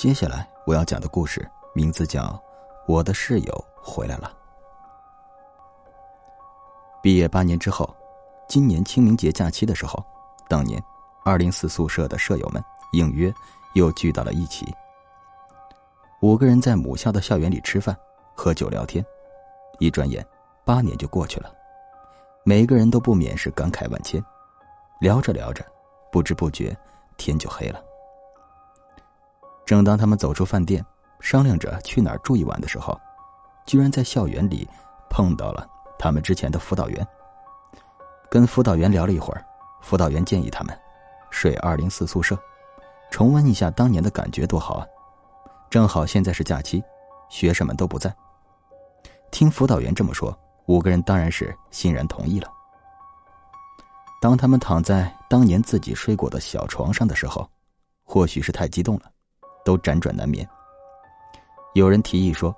接下来我要讲的故事名字叫《我的室友回来了》。毕业八年之后，今年清明节假期的时候，当年二零四宿舍的舍友们应约又聚到了一起。五个人在母校的校园里吃饭、喝酒、聊天，一转眼八年就过去了，每个人都不免是感慨万千。聊着聊着，不知不觉天就黑了。正当他们走出饭店，商量着去哪儿住一晚的时候，居然在校园里碰到了他们之前的辅导员。跟辅导员聊了一会儿，辅导员建议他们睡二零四宿舍，重温一下当年的感觉多好啊！正好现在是假期，学生们都不在。听辅导员这么说，五个人当然是欣然同意了。当他们躺在当年自己睡过的小床上的时候，或许是太激动了。都辗转难眠。有人提议说：“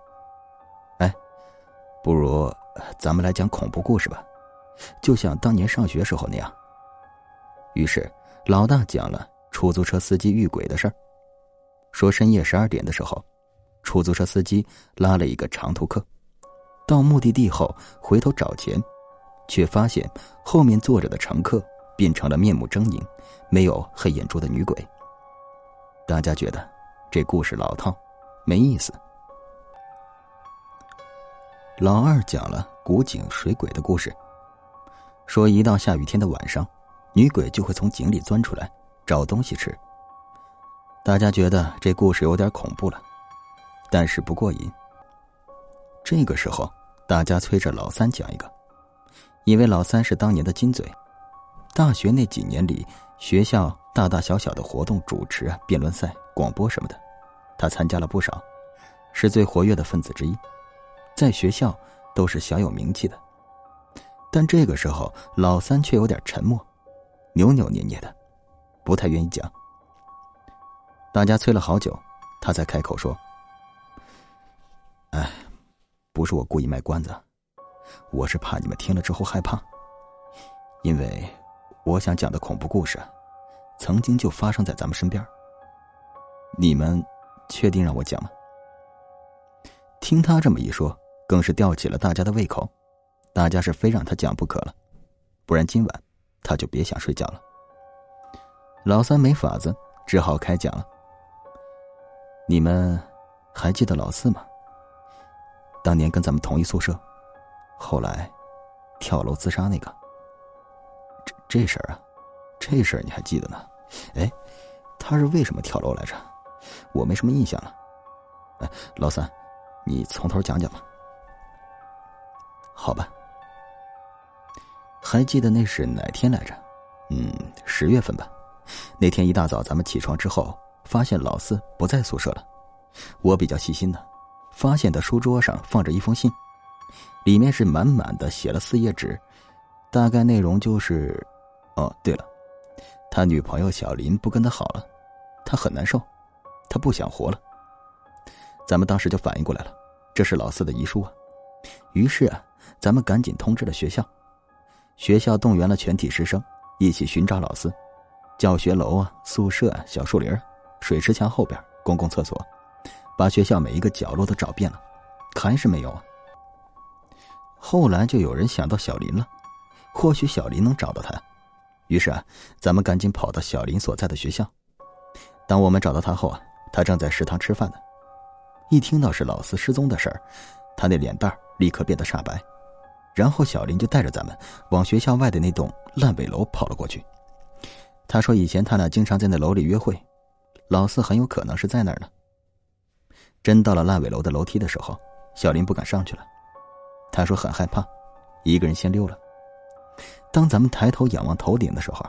哎，不如咱们来讲恐怖故事吧，就像当年上学时候那样。”于是老大讲了出租车司机遇鬼的事儿，说深夜十二点的时候，出租车司机拉了一个长途客，到目的地后回头找钱，却发现后面坐着的乘客变成了面目狰狞、没有黑眼珠的女鬼。大家觉得。这故事老套，没意思。老二讲了古井水鬼的故事，说一到下雨天的晚上，女鬼就会从井里钻出来找东西吃。大家觉得这故事有点恐怖了，但是不过瘾。这个时候，大家催着老三讲一个，因为老三是当年的金嘴，大学那几年里，学校大大小小的活动主持啊，辩论赛。广播什么的，他参加了不少，是最活跃的分子之一，在学校都是小有名气的。但这个时候，老三却有点沉默，扭扭捏捏的，不太愿意讲。大家催了好久，他才开口说：“哎，不是我故意卖关子，我是怕你们听了之后害怕，因为我想讲的恐怖故事，曾经就发生在咱们身边。”你们确定让我讲吗？听他这么一说，更是吊起了大家的胃口，大家是非让他讲不可了，不然今晚他就别想睡觉了。老三没法子，只好开讲了。你们还记得老四吗？当年跟咱们同一宿舍，后来跳楼自杀那个。这这事儿啊，这事儿你还记得呢？哎，他是为什么跳楼来着？我没什么印象了，哎，老三，你从头讲讲吧。好吧，还记得那是哪天来着？嗯，十月份吧。那天一大早，咱们起床之后，发现老四不在宿舍了。我比较细心的，发现他书桌上放着一封信，里面是满满的写了四页纸，大概内容就是……哦，对了，他女朋友小林不跟他好了，他很难受。他不想活了，咱们当时就反应过来了，这是老四的遗书啊。于是啊，咱们赶紧通知了学校，学校动员了全体师生一起寻找老四，教学楼啊、宿舍啊、小树林、水池墙后边、公共厕所，把学校每一个角落都找遍了，还是没有啊。后来就有人想到小林了，或许小林能找到他，于是啊，咱们赶紧跑到小林所在的学校。当我们找到他后啊。他正在食堂吃饭呢，一听到是老四失踪的事儿，他那脸蛋立刻变得煞白。然后小林就带着咱们往学校外的那栋烂尾楼跑了过去。他说以前他俩经常在那楼里约会，老四很有可能是在那儿呢。真到了烂尾楼的楼梯的时候，小林不敢上去了，他说很害怕，一个人先溜了。当咱们抬头仰望头顶的时候，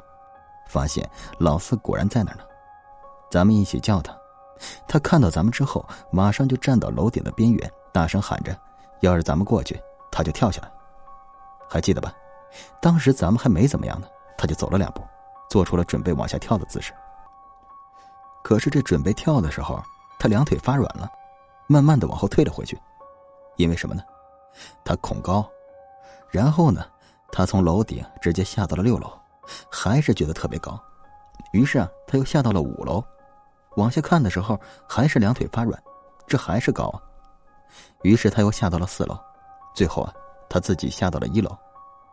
发现老四果然在那儿呢。咱们一起叫他。他看到咱们之后，马上就站到楼顶的边缘，大声喊着：“要是咱们过去，他就跳下来。”还记得吧？当时咱们还没怎么样呢，他就走了两步，做出了准备往下跳的姿势。可是这准备跳的时候，他两腿发软了，慢慢的往后退了回去。因为什么呢？他恐高。然后呢，他从楼顶直接下到了六楼，还是觉得特别高。于是啊，他又下到了五楼。往下看的时候还是两腿发软，这还是高啊。于是他又下到了四楼，最后啊，他自己下到了一楼，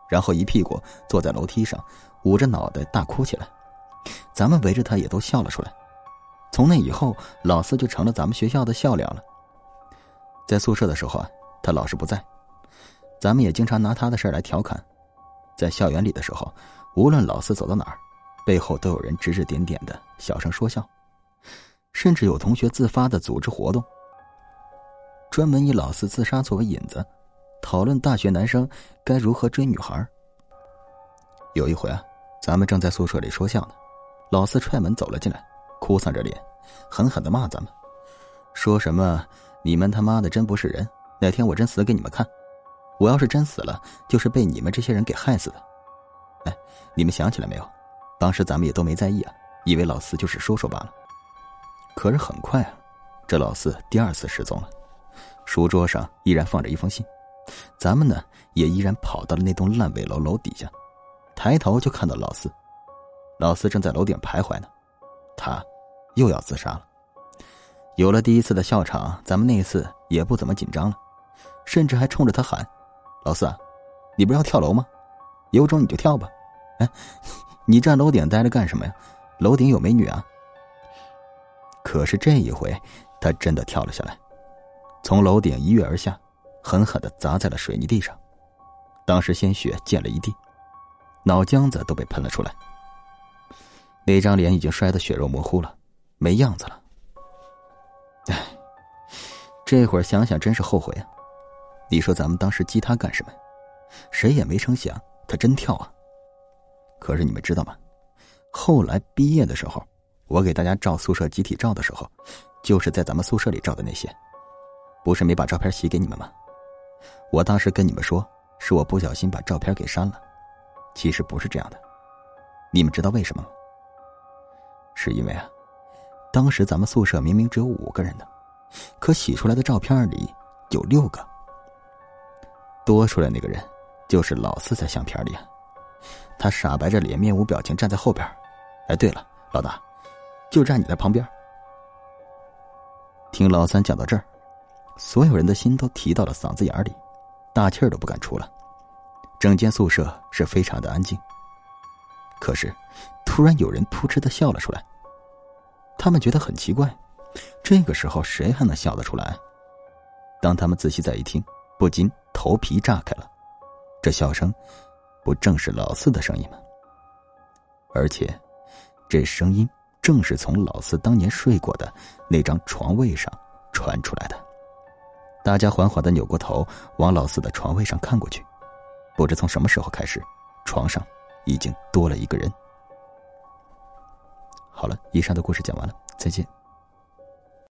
然后一屁股坐在楼梯上，捂着脑袋大哭起来。咱们围着他也都笑了出来。从那以后，老四就成了咱们学校的笑料了。在宿舍的时候啊，他老是不在，咱们也经常拿他的事来调侃。在校园里的时候，无论老四走到哪儿，背后都有人指指点点的小声说笑，甚至有同学自发的组织活动。专门以老四自杀作为引子，讨论大学男生该如何追女孩。有一回啊，咱们正在宿舍里说笑呢，老四踹门走了进来，哭丧着脸，狠狠的骂咱们，说什么“你们他妈的真不是人，哪天我真死给你们看，我要是真死了，就是被你们这些人给害死的。”哎，你们想起来没有？当时咱们也都没在意啊，以为老四就是说说罢了。可是很快啊，这老四第二次失踪了。书桌上依然放着一封信，咱们呢也依然跑到了那栋烂尾楼楼底下，抬头就看到老四，老四正在楼顶徘徊呢，他又要自杀了。有了第一次的笑场，咱们那一次也不怎么紧张了，甚至还冲着他喊：“老四，你不是要跳楼吗？有种你就跳吧！哎，你站楼顶待着干什么呀？楼顶有美女啊！”可是这一回，他真的跳了下来。从楼顶一跃而下，狠狠的砸在了水泥地上，当时鲜血溅了一地，脑浆子都被喷了出来。那张脸已经摔得血肉模糊了，没样子了。唉，这会儿想想真是后悔啊！你说咱们当时激他干什么？谁也没成想他真跳啊！可是你们知道吗？后来毕业的时候，我给大家照宿舍集体照的时候，就是在咱们宿舍里照的那些。不是没把照片洗给你们吗？我当时跟你们说，是我不小心把照片给删了。其实不是这样的，你们知道为什么吗？是因为啊，当时咱们宿舍明明只有五个人的，可洗出来的照片里有六个。多出来那个人，就是老四在相片里啊。他傻白着脸，面无表情站在后边。哎，对了，老大，就站你在旁边。听老三讲到这儿。所有人的心都提到了嗓子眼里，大气儿都不敢出了。整间宿舍是非常的安静。可是，突然有人扑哧的笑了出来。他们觉得很奇怪，这个时候谁还能笑得出来？当他们仔细再一听，不禁头皮炸开了。这笑声，不正是老四的声音吗？而且，这声音正是从老四当年睡过的那张床位上传出来的。大家缓缓的扭过头，往老四的床位上看过去。不知从什么时候开始，床上已经多了一个人。好了，以上的故事讲完了，再见。